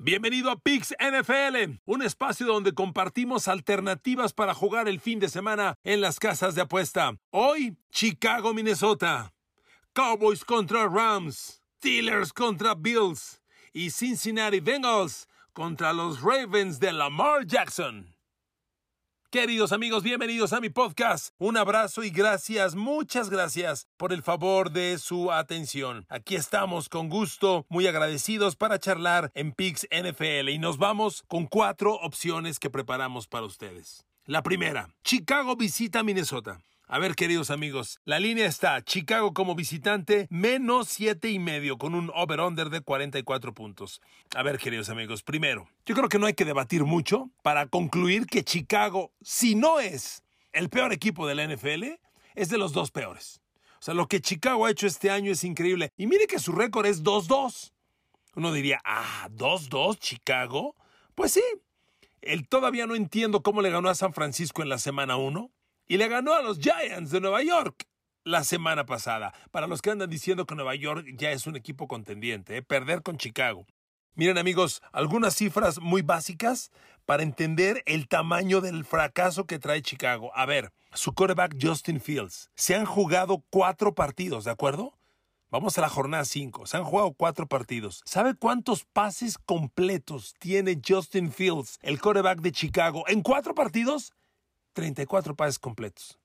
Bienvenido a Pix NFL, un espacio donde compartimos alternativas para jugar el fin de semana en las casas de apuesta. Hoy, Chicago, Minnesota. Cowboys contra Rams. Steelers contra Bills. Y Cincinnati Bengals contra los Ravens de Lamar Jackson. Queridos amigos, bienvenidos a mi podcast. Un abrazo y gracias, muchas gracias por el favor de su atención. Aquí estamos con gusto, muy agradecidos para charlar en Pix NFL y nos vamos con cuatro opciones que preparamos para ustedes. La primera, Chicago visita Minnesota. A ver, queridos amigos, la línea está Chicago como visitante, menos siete y medio, con un over-under de 44 puntos. A ver, queridos amigos, primero, yo creo que no hay que debatir mucho para concluir que Chicago, si no es el peor equipo de la NFL, es de los dos peores. O sea, lo que Chicago ha hecho este año es increíble. Y mire que su récord es 2-2. Uno diría, ah, 2-2 Chicago. Pues sí. Él todavía no entiendo cómo le ganó a San Francisco en la semana 1 y le ganó a los Giants de Nueva York la semana pasada. Para los que andan diciendo que Nueva York ya es un equipo contendiente, ¿eh? perder con Chicago. Miren amigos, algunas cifras muy básicas para entender el tamaño del fracaso que trae Chicago. A ver, su quarterback Justin Fields. Se han jugado cuatro partidos, ¿de acuerdo? Vamos a la jornada 5. Se han jugado cuatro partidos. ¿Sabe cuántos pases completos tiene Justin Fields, el quarterback de Chicago, en cuatro partidos? 34 pases completos.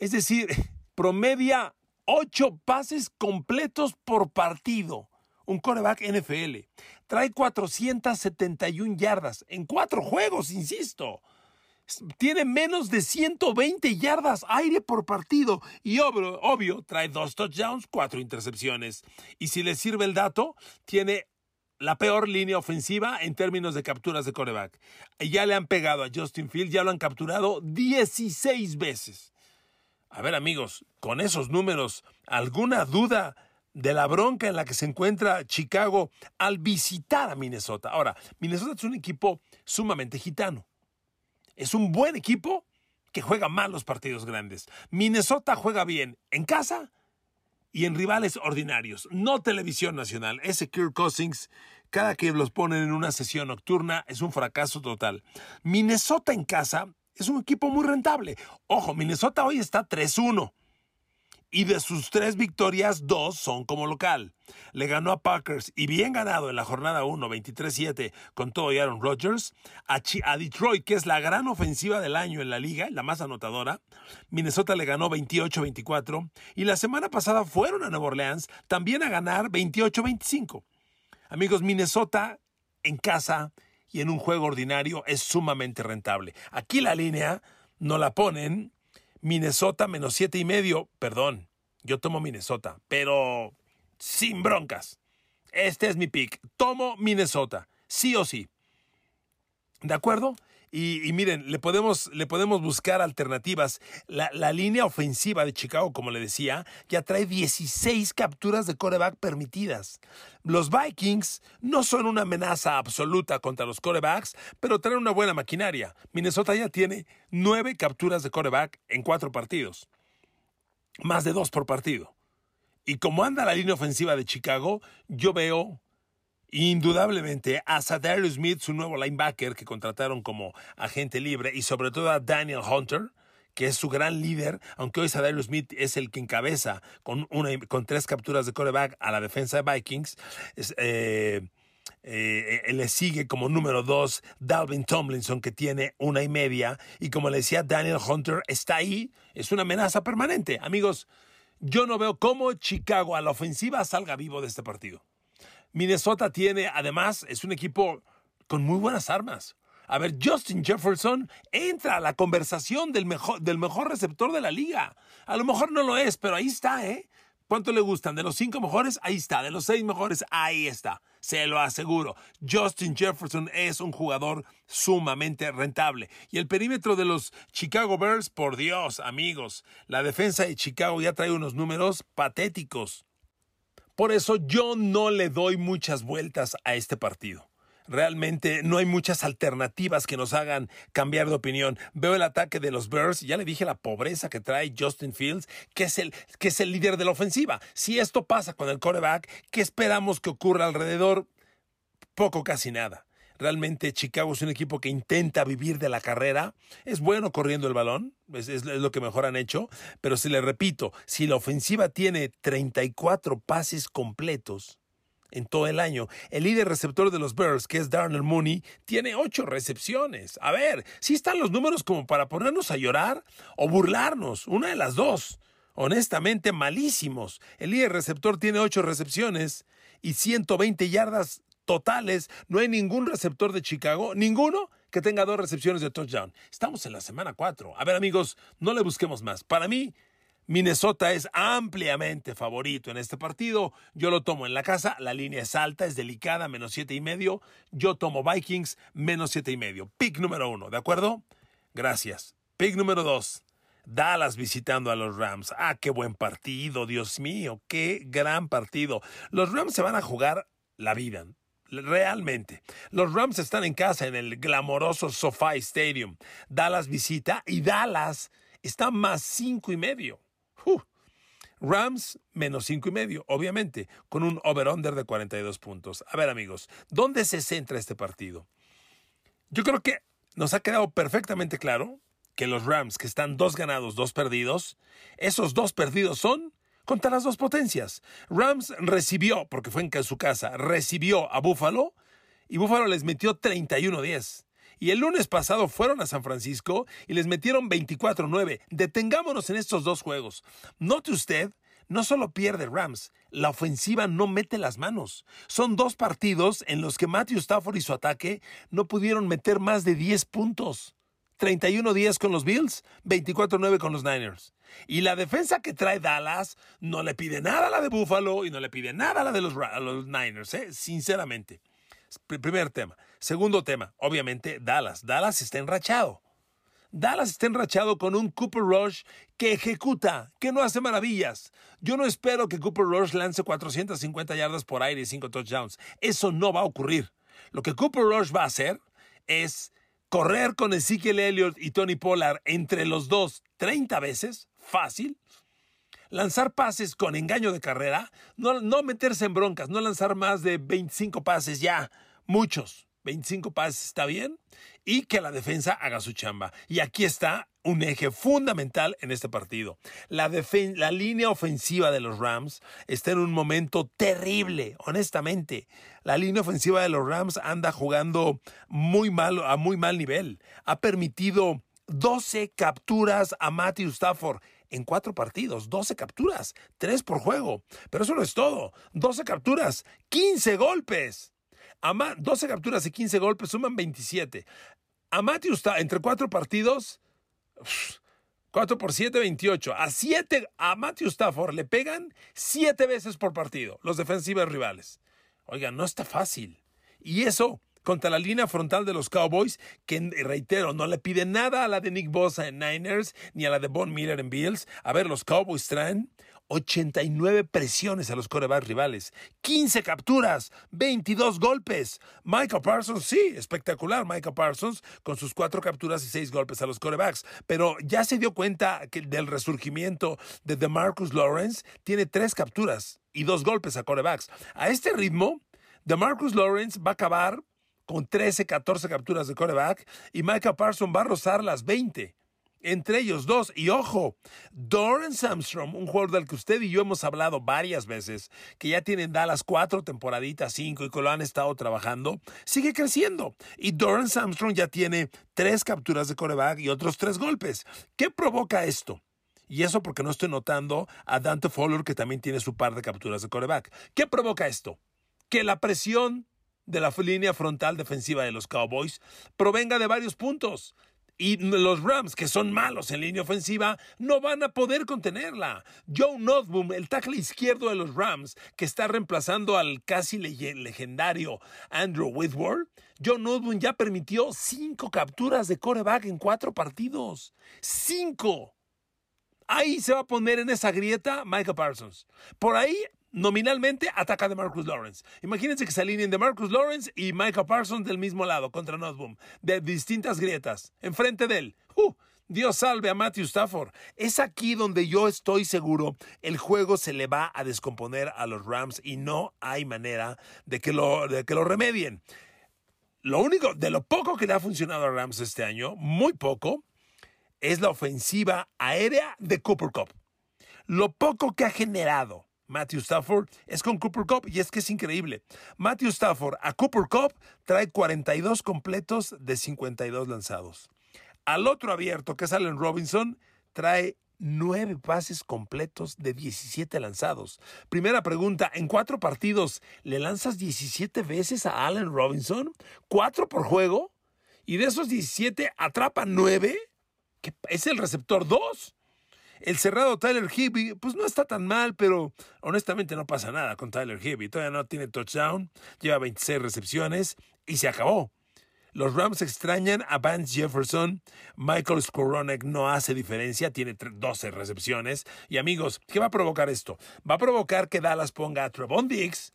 Es decir, promedia 8 pases completos por partido. Un coreback NFL. Trae 471 yardas en cuatro juegos, insisto. Tiene menos de 120 yardas aire por partido y obvio, obvio trae dos touchdowns, cuatro intercepciones. Y si le sirve el dato, tiene la peor línea ofensiva en términos de capturas de coreback. Ya le han pegado a Justin Field, ya lo han capturado 16 veces. A ver amigos, con esos números, ¿alguna duda de la bronca en la que se encuentra Chicago al visitar a Minnesota? Ahora, Minnesota es un equipo sumamente gitano. Es un buen equipo que juega mal los partidos grandes. Minnesota juega bien en casa y en rivales ordinarios, no televisión nacional. Ese Kirk Cousins, cada que los ponen en una sesión nocturna, es un fracaso total. Minnesota en casa es un equipo muy rentable. Ojo, Minnesota hoy está 3-1 y de sus tres victorias, dos son como local. Le ganó a Packers y bien ganado en la jornada 1, 23-7 con todo y Aaron Rodgers. A, Detroit, que es la gran ofensiva del año en la liga, la más anotadora. Minnesota le ganó 28-24. Y la semana pasada fueron a Nueva Orleans también a ganar 28-25. Amigos, Minnesota en casa y en un juego ordinario es sumamente rentable. Aquí la línea no la ponen Minnesota menos siete y medio. Perdón, yo tomo Minnesota, pero sin broncas. Este es mi pick. Tomo Minnesota, sí o sí. ¿De acuerdo? Y, miren, le podemos, le podemos buscar alternativas. La, línea ofensiva de Chicago, como le decía, ya trae 16 capturas de coreback permitidas. Los Vikings no son una amenaza absoluta contra los corebacks, pero traen una buena maquinaria. Minnesota ya tiene 9 capturas de coreback en 4 partidos. Más de 2 por partido. Y como anda la línea ofensiva de Chicago, yo veo Indudablemente a Sadarius Smith, su nuevo linebacker que contrataron como agente libre, y sobre todo a Daniel Hunter, que es su gran líder, aunque hoy Sadarius Smith es el que encabeza con, una, con tres capturas de coreback a la defensa de Vikings. Eh, eh, le sigue como número dos Dalvin Tomlinson, que tiene una y media. Y como le decía, Daniel Hunter está ahí, es una amenaza permanente. Amigos, yo no veo cómo Chicago a la ofensiva salga vivo de este partido. Minnesota tiene, además, es un equipo con muy buenas armas. A ver, Justin Jefferson entra a la conversación del mejor, del mejor receptor de la liga. A lo mejor no lo es, pero ahí está, ¿eh? ¿Cuánto le gustan? De los cinco mejores, ahí está. De los seis mejores, ahí está. Se lo aseguro. Justin Jefferson es un jugador sumamente rentable. Y el perímetro de los Chicago Bears, por Dios, amigos. La defensa de Chicago ya trae unos números patéticos. Por eso yo no le doy muchas vueltas a este partido. Realmente no hay muchas alternativas que nos hagan cambiar de opinión. Veo el ataque de los Bears, ya le dije la pobreza que trae Justin Fields, que es el, que es el líder de la ofensiva. Si esto pasa con el coreback, ¿qué esperamos que ocurra alrededor? Poco, casi nada. Realmente Chicago es un equipo que intenta vivir de la carrera. Es bueno corriendo el balón, es, lo que mejor han hecho. Pero si le repito, si la ofensiva tiene 34 pases completos, en todo el año. El líder receptor de los Bears, que es Darnell Mooney, tiene ocho recepciones. A ver, si están los números como para ponernos a llorar o burlarnos, una de las dos. Honestamente, malísimos. El líder receptor tiene ocho recepciones y 120 yardas totales. No hay ningún receptor de Chicago, ninguno que tenga dos recepciones de touchdown. Estamos en la semana cuatro. A ver, amigos, no le busquemos más. Para mí, Minnesota es ampliamente favorito en este partido. Yo lo tomo en la casa. La línea es alta, es delicada, menos siete y medio. Yo tomo Vikings, menos siete y medio. Pick número uno, ¿de acuerdo? Gracias. Pick número dos. Dallas visitando a los Rams. Ah, qué buen partido, Dios mío, qué gran partido. Los Rams se van a jugar la vida. Realmente. Los Rams están en casa en el glamoroso SoFi Stadium. Dallas visita y Dallas está más cinco y medio. Rams menos cinco y medio, obviamente, con un over-under de 42 puntos. A ver, amigos, ¿dónde se centra este partido? Yo creo que nos ha quedado perfectamente claro que los Rams, que están dos ganados, dos perdidos, esos dos perdidos son contra las dos potencias. Rams recibió, porque fue en su casa, recibió a Buffalo y Buffalo les metió 31-10. Y el lunes pasado fueron a San Francisco y les metieron 24-9. Detengámonos en estos dos juegos. Note usted, no solo pierde Rams, la ofensiva no mete las manos. Son dos partidos en los que Matthew Stafford y su ataque no pudieron meter más de 10 puntos. 31-10 con los Bills, 24-9 con los Niners. Y la defensa que trae Dallas no le pide nada a la de Buffalo y no le pide nada a la de los, los Niners, ¿eh? sinceramente. Primer tema. Segundo tema, obviamente Dallas. Dallas está enrachado. Dallas está enrachado con un Cooper Rush que ejecuta, que no hace maravillas. Yo no espero que Cooper Rush lance 450 yardas por aire y 5 touchdowns. Eso no va a ocurrir. Lo que Cooper Rush va a hacer es correr con Ezekiel Elliott y Tony Pollard entre los dos 30 veces, fácil. Lanzar pases con engaño de carrera, no, no meterse en broncas, no lanzar más de 25 pases ya, muchos. 25 pases está bien y que la defensa haga su chamba. Y aquí está un eje fundamental en este partido. La, la, línea ofensiva de los Rams está en un momento terrible, honestamente. La línea ofensiva de los Rams anda jugando muy mal, a muy mal nivel. Ha permitido 12 capturas a Matthew Stafford en cuatro partidos, 12 capturas, 3 por juego. Pero eso no es todo. 12 capturas, 15 golpes. 12 capturas y 15 golpes suman 27. A Matthew está entre cuatro partidos, 4 por 7, 28. A, 7, a Matthew Stafford le pegan 7 veces por partido los defensivos rivales. Oigan, no está fácil. Y eso contra la línea frontal de los Cowboys, que reitero, no le pide nada a la de Nick Bosa en Niners ni a la de Von Miller en Bills. A ver, los Cowboys traen 89 presiones a los corebacks rivales, 15 capturas, 22 golpes. Michael Parsons, sí, espectacular. Michael Parsons con sus 4 capturas y 6 golpes a los corebacks. Pero ya se dio cuenta que del resurgimiento de DeMarcus Lawrence tiene 3 capturas y 2 golpes a corebacks. A este ritmo, DeMarcus Lawrence va a acabar con 13, 14 capturas de coreback y Michael Parsons va a rozar las 20 entre ellos dos. Y ojo, Doran Samstrom, un jugador del que usted y yo hemos hablado varias veces, que ya tiene en Dallas cuatro temporaditas, cinco, y que lo han estado trabajando, sigue creciendo. Y Doran Samstrom ya tiene tres capturas de coreback y otros tres golpes. ¿Qué provoca esto? Y eso porque no estoy notando a Dante Fowler, que también tiene su par de capturas de coreback. ¿Qué provoca esto? Que la presión de la línea frontal defensiva de los Cowboys provenga de varios puntos. Y los Rams, que son malos en línea ofensiva, no van a poder contenerla. Joe Nothboom, el tackle izquierdo de los Rams, que está reemplazando al casi legendario Andrew Whitworth, Joe Nothboom ya permitió cinco capturas de coreback en cuatro partidos. ¡Cinco! Ahí se va a poner en esa grieta Michael Parsons. Por ahí nominalmente ataca de Marcus Lawrence. Imagínense que se alineen de Marcus Lawrence y Michael Parsons del mismo lado contra Notboom, de distintas grietas, enfrente de él. ¡Uh! Dios salve a Matthew Stafford. Es aquí donde yo estoy seguro el juego se le va a descomponer a los Rams y no hay manera de que lo, de que lo remedien. Lo único, de lo poco que le ha funcionado a Rams este año, muy poco, es la ofensiva aérea de Cooper Cup. Lo poco que ha generado Matthew Stafford es con Cooper Cup y es que es increíble. Matthew Stafford a Cooper Cup trae 42 completos de 52 lanzados. Al otro abierto, que es Allen Robinson, trae nueve pases completos de 17 lanzados. Primera pregunta, ¿en cuatro partidos le lanzas 17 veces a Allen Robinson? ¿Cuatro por juego? Y de esos 17 atrapa nueve? ¿Es el receptor 2? El cerrado Tyler Hibby, pues no está tan mal, pero honestamente no pasa nada con Tyler Hibby. Todavía no tiene touchdown, lleva 26 recepciones y se acabó. Los Rams extrañan a Vance Jefferson. Michael Skoronek no hace diferencia, tiene 12 recepciones. Y amigos, ¿qué va a provocar esto? Va a provocar que Dallas ponga a Trevon Diggs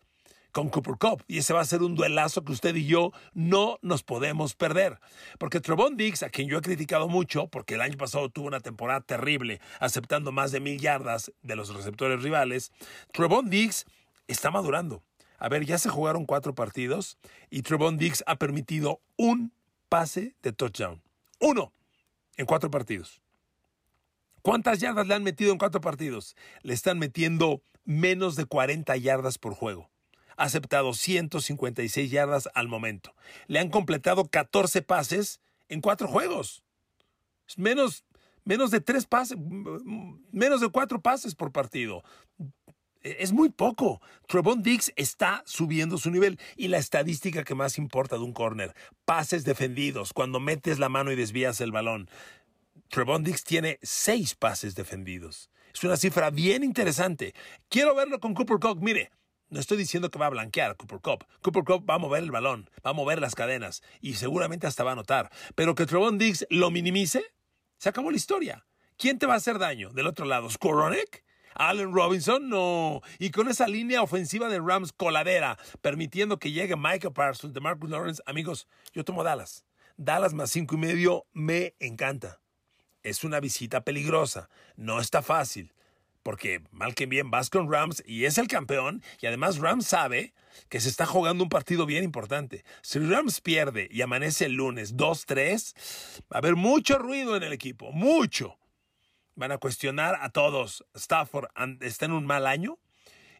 con Cooper Cup. Y ese va a ser un duelazo que usted y yo no nos podemos perder. Porque Trevon Diggs, a quien yo he criticado mucho, porque el año pasado tuvo una temporada terrible, aceptando más de mil yardas de los receptores rivales, Trevon Diggs está madurando. A ver, ya se jugaron cuatro partidos y Trevon Diggs ha permitido un pase de touchdown. Uno en cuatro partidos. ¿Cuántas yardas le han metido en cuatro partidos? Le están metiendo menos de 40 yardas por juego. Ha aceptado 156 yardas al momento. Le han completado 14 pases en cuatro juegos. Menos, menos de tres pases, menos de cuatro pases por partido. E, es muy poco. Trevon Diggs está subiendo su nivel. Y la estadística que más importa de un corner, pases defendidos, cuando metes la mano y desvías el balón. Trevon Diggs tiene seis pases defendidos. Es una cifra bien interesante. Quiero verlo con Cooper Cup. Mire, no estoy diciendo que va a blanquear a Cooper Cup. Cooper Cup va a mover el balón, va a mover las cadenas y seguramente hasta va a anotar. Pero que Trevon Diggs lo minimice, se acabó la historia. ¿Quién te va a hacer daño? Del otro lado, ¿Skoronek? Allen Robinson, no. Y con esa línea ofensiva de Rams coladera, permitiendo que llegue Michael Parsons, de Marcus Lawrence, amigos, yo tomo Dallas. Dallas más cinco y medio me encanta. Es una visita peligrosa, no está fácil, porque mal que bien vas con Rams y es el campeón, y además Rams sabe que se está jugando un partido bien importante. Si Rams pierde y amanece el lunes 2-3, va a haber mucho ruido en el equipo, mucho. Van a cuestionar a todos. Stafford está en un mal año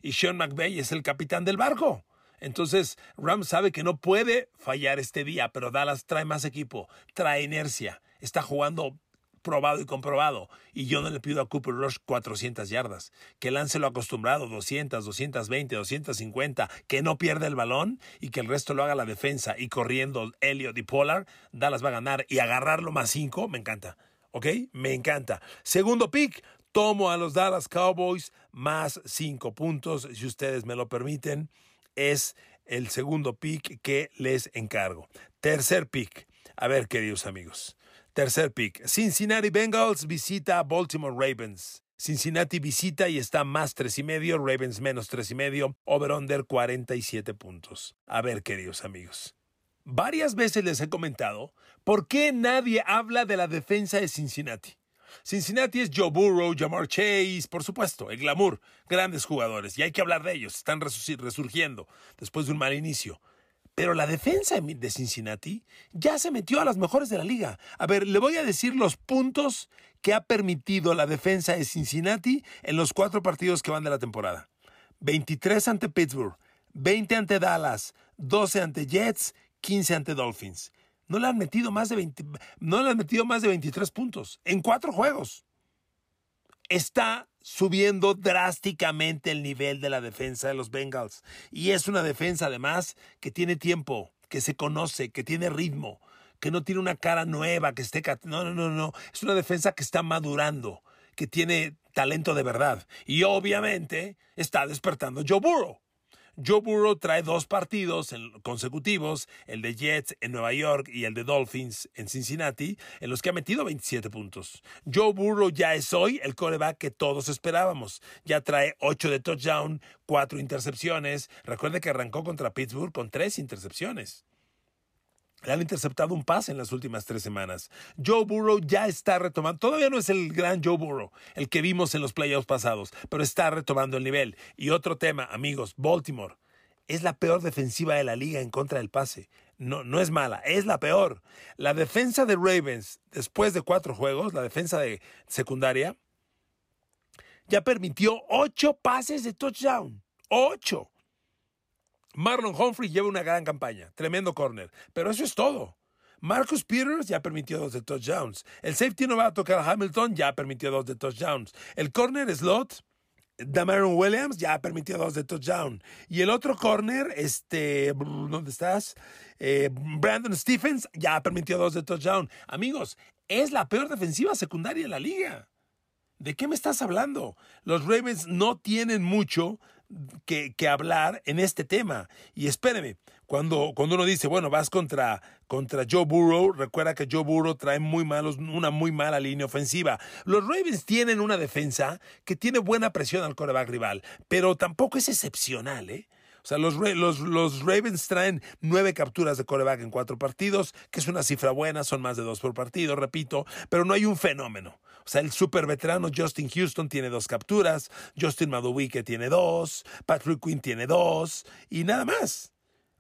y Sean McVay es el capitán del barco. Entonces, Rams sabe que no puede fallar este día, pero Dallas trae más equipo, trae inercia, está jugando probado y comprobado. Y yo no le pido a Cooper Rush 400 yardas. Que lance lo acostumbrado, 200, 220, 250. Que no pierda el balón y que el resto lo haga la defensa. Y corriendo Elliot y Pollard, Dallas va a ganar. Y agarrarlo más 5, me encanta. ¿Ok? Me encanta. Segundo pick, tomo a los Dallas Cowboys más cinco puntos, si ustedes me lo permiten. Es el segundo pick que les encargo. Tercer pick. A ver, queridos amigos. Tercer pick. Cincinnati Bengals visita Baltimore Ravens. Cincinnati visita y está más tres y medio, Ravens menos tres y medio, over-under 47 puntos. A ver, queridos amigos. Varias veces les he comentado por qué nadie habla de la defensa de Cincinnati. Cincinnati es Joe Burrow, Jamar Chase, por supuesto, el glamour, grandes jugadores, y hay que hablar de ellos, están resurgiendo después de un mal inicio. Pero la defensa de Cincinnati ya se metió a las mejores de la liga. A ver, le voy a decir los puntos que ha permitido la defensa de Cincinnati en los cuatro partidos que van de la temporada. 23 ante Pittsburgh, 20 ante Dallas, 12 ante Jets 15 ante Dolphins. No le han metido más de no le han metido más de 23 puntos en cuatro juegos. Está subiendo drásticamente el nivel de la defensa de los Bengals. Y es una defensa además que tiene tiempo, que se conoce, que tiene ritmo, que no tiene una cara nueva, que esté... No, no, no, no. Es una defensa que está madurando, que tiene talento de verdad. Y obviamente está despertando Joe Burrow. Joe Burrow trae dos partidos consecutivos, el de Jets en Nueva York y el de Dolphins en Cincinnati, en los que ha metido 27 puntos. Joe Burrow ya es hoy el coreback que todos esperábamos. Ya trae 8 de touchdown, 4 intercepciones. Recuerde que arrancó contra Pittsburgh con 3 intercepciones. Le han interceptado un pase en las últimas tres semanas. Joe Burrow ya está retomando. Todavía no es el gran Joe Burrow, el que vimos en los playoffs pasados, pero está retomando el nivel. Y otro tema, amigos, Baltimore es la peor defensiva de la liga en contra del pase. No, no es mala, es la peor. La defensa de Ravens, después de cuatro juegos, la defensa de secundaria, ya permitió ocho pases de touchdown. ¡Ocho! Marlon Humphrey lleva una gran campaña, tremendo corner, pero eso es todo. Marcus Peters ya permitió dos de touchdowns. El safety no va a tocar a Hamilton, ya permitió dos de touchdowns. El corner slot, Damaron Williams, ya permitió dos de touchdown. Y el otro corner, este, ¿dónde estás? Eh, Brandon Stephens, ya permitió dos de touchdown. Amigos, es la peor defensiva secundaria en la liga. ¿De qué me estás hablando? Los Ravens no tienen mucho que, hablar en este tema. Y espéreme, cuando, cuando uno dice, bueno, vas contra, contra Joe Burrow, recuerda que Joe Burrow trae muy malos, una muy mala línea ofensiva. Los Ravens tienen una defensa que tiene buena presión al coreback rival, pero tampoco es excepcional, ¿eh? O sea, los, los, los, Ravens traen nueve capturas de coreback en cuatro partidos, que es una cifra buena, son más de dos por partido, repito, pero no hay un fenómeno. O sea, el super veterano Justin Houston tiene dos capturas, Justin Madubuike tiene dos, Patrick Quinn tiene dos, y nada más.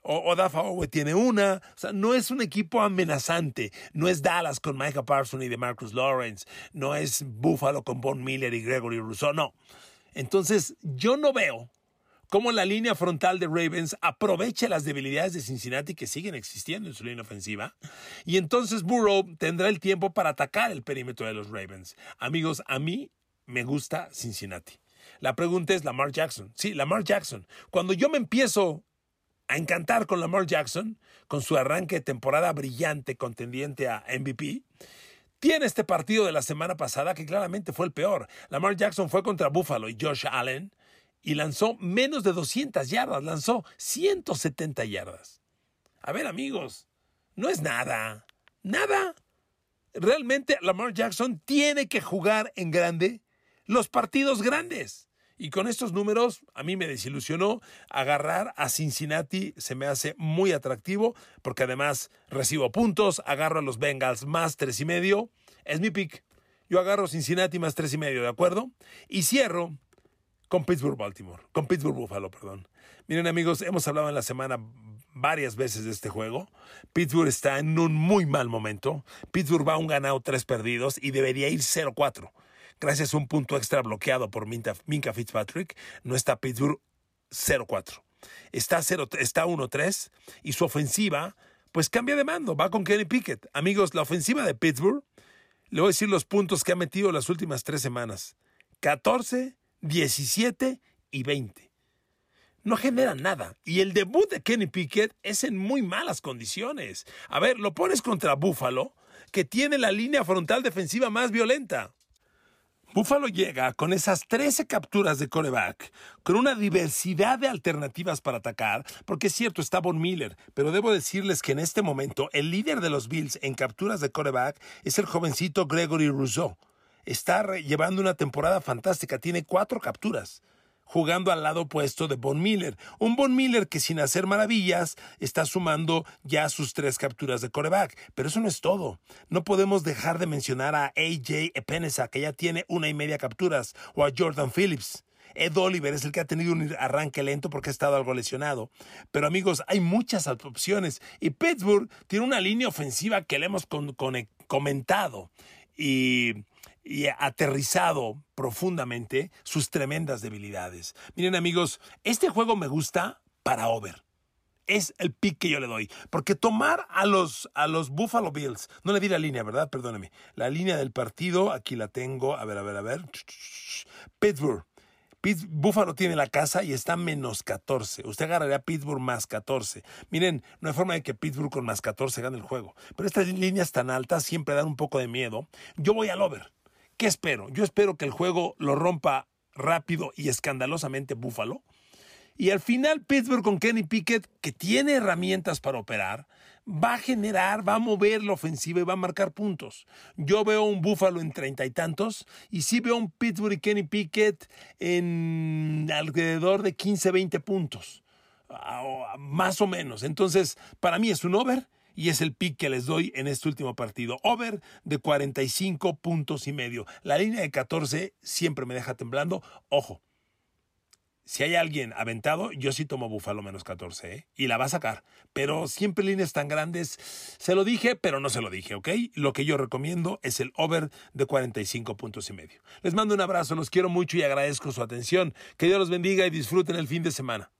O Odafa Owe tiene una. O sea, no es un equipo amenazante. No es Dallas con Micah Parsons y de Marcus Lawrence. No es Buffalo con Von Miller y Gregory Rousseau. No. Entonces, yo no veo cómo la línea frontal de Ravens aprovecha las debilidades de Cincinnati que siguen existiendo en su línea ofensiva. Y entonces Burrow tendrá el tiempo para atacar el perímetro de los Ravens. Amigos, a mí me gusta Cincinnati. La pregunta es Lamar Jackson. Sí, Lamar Jackson. Cuando yo me empiezo a encantar con Lamar Jackson, con su arranque de temporada brillante contendiente a MVP, tiene este partido de la semana pasada que claramente fue el peor. Lamar Jackson fue contra Buffalo y Josh Allen y lanzó menos de 200 yardas, lanzó 170 yardas. A ver amigos, no es nada, nada. Realmente Lamar Jackson tiene que jugar en grande los partidos grandes. Y con estos números, a mí me desilusionó agarrar a Cincinnati, se me hace muy atractivo, porque además recibo puntos, agarro a los Bengals más tres y medio, es mi pick. Yo agarro Cincinnati más tres y medio, ¿de acuerdo? Y cierro con Pittsburgh Baltimore, con Pittsburgh Buffalo, perdón. Miren amigos, hemos hablado en la semana varias veces de este juego. Pittsburgh está en un muy mal momento. Pittsburgh va a un ganado, tres perdidos y debería ir 0-4. Gracias a un punto extra bloqueado por Minka Fitzpatrick, no está Pittsburgh 0-4. Está, está 1-3 y su ofensiva pues cambia de mando, va con Kenny Pickett. Amigos, la ofensiva de Pittsburgh, le voy a decir los puntos que ha metido las últimas tres semanas. 14, 17 y 20. No genera nada. Y el debut de Kenny Pickett es en muy malas condiciones. A ver, lo pones contra Buffalo, que tiene la línea frontal defensiva más violenta. Buffalo llega con esas 13 capturas de coreback, con una diversidad de alternativas para atacar, porque es cierto, está Von Miller, pero debo decirles que en este momento el líder de los Bills en capturas de coreback es el jovencito Gregory Rousseau está llevando una temporada fantástica, tiene cuatro capturas jugando al lado opuesto de Von Miller. Un Von Miller que sin hacer maravillas está sumando ya sus tres capturas de coreback. Pero eso no es todo. No podemos dejar de mencionar a AJ Epenesa, que ya tiene una y media capturas, o a Jordan Phillips. Ed Oliver es el que ha tenido un arranque lento porque ha estado algo lesionado. Pero amigos, hay muchas opciones. Y Pittsburgh tiene una línea ofensiva que le hemos comentado. Y y aterrizado profundamente sus tremendas debilidades. Miren amigos, este juego me gusta para over. Es el pick que yo le doy. Porque tomar a los, a los Buffalo Bills, no le di la línea, ¿verdad? Perdóneme. La línea del partido, aquí la tengo. A ver, a ver, a ver. Pittsburgh. Buffalo tiene la casa y está menos 14. Usted agarraría Pittsburgh más 14. Miren, no hay forma de que Pittsburgh con más 14 gane el juego. Pero estas líneas tan altas siempre dan un poco de miedo. Yo voy al over. ¿Qué espero? Yo espero que el juego lo rompa rápido y escandalosamente Búfalo. Y al final Pittsburgh con Kenny Pickett, que tiene herramientas para operar, va a generar, va a mover la ofensiva y va a marcar puntos. Yo veo un Búfalo en treinta y tantos y sí veo un Pittsburgh y Kenny Pickett en alrededor de 15, 20 puntos. Ah, más o menos. Entonces, para mí es un over y es el pick que les doy en este último partido. Over de 45 puntos y medio. La línea de 14 siempre me deja temblando. Ojo, si hay alguien aventado, yo sí tomo Búfalo menos 14, ¿eh? Y la va a sacar. Pero siempre líneas tan grandes, se lo dije, pero no se lo dije, ¿ok? Lo que yo recomiendo es el over de 45 puntos y medio. Les mando un abrazo, los quiero mucho y agradezco su atención. Que Dios los bendiga y disfruten el fin de semana.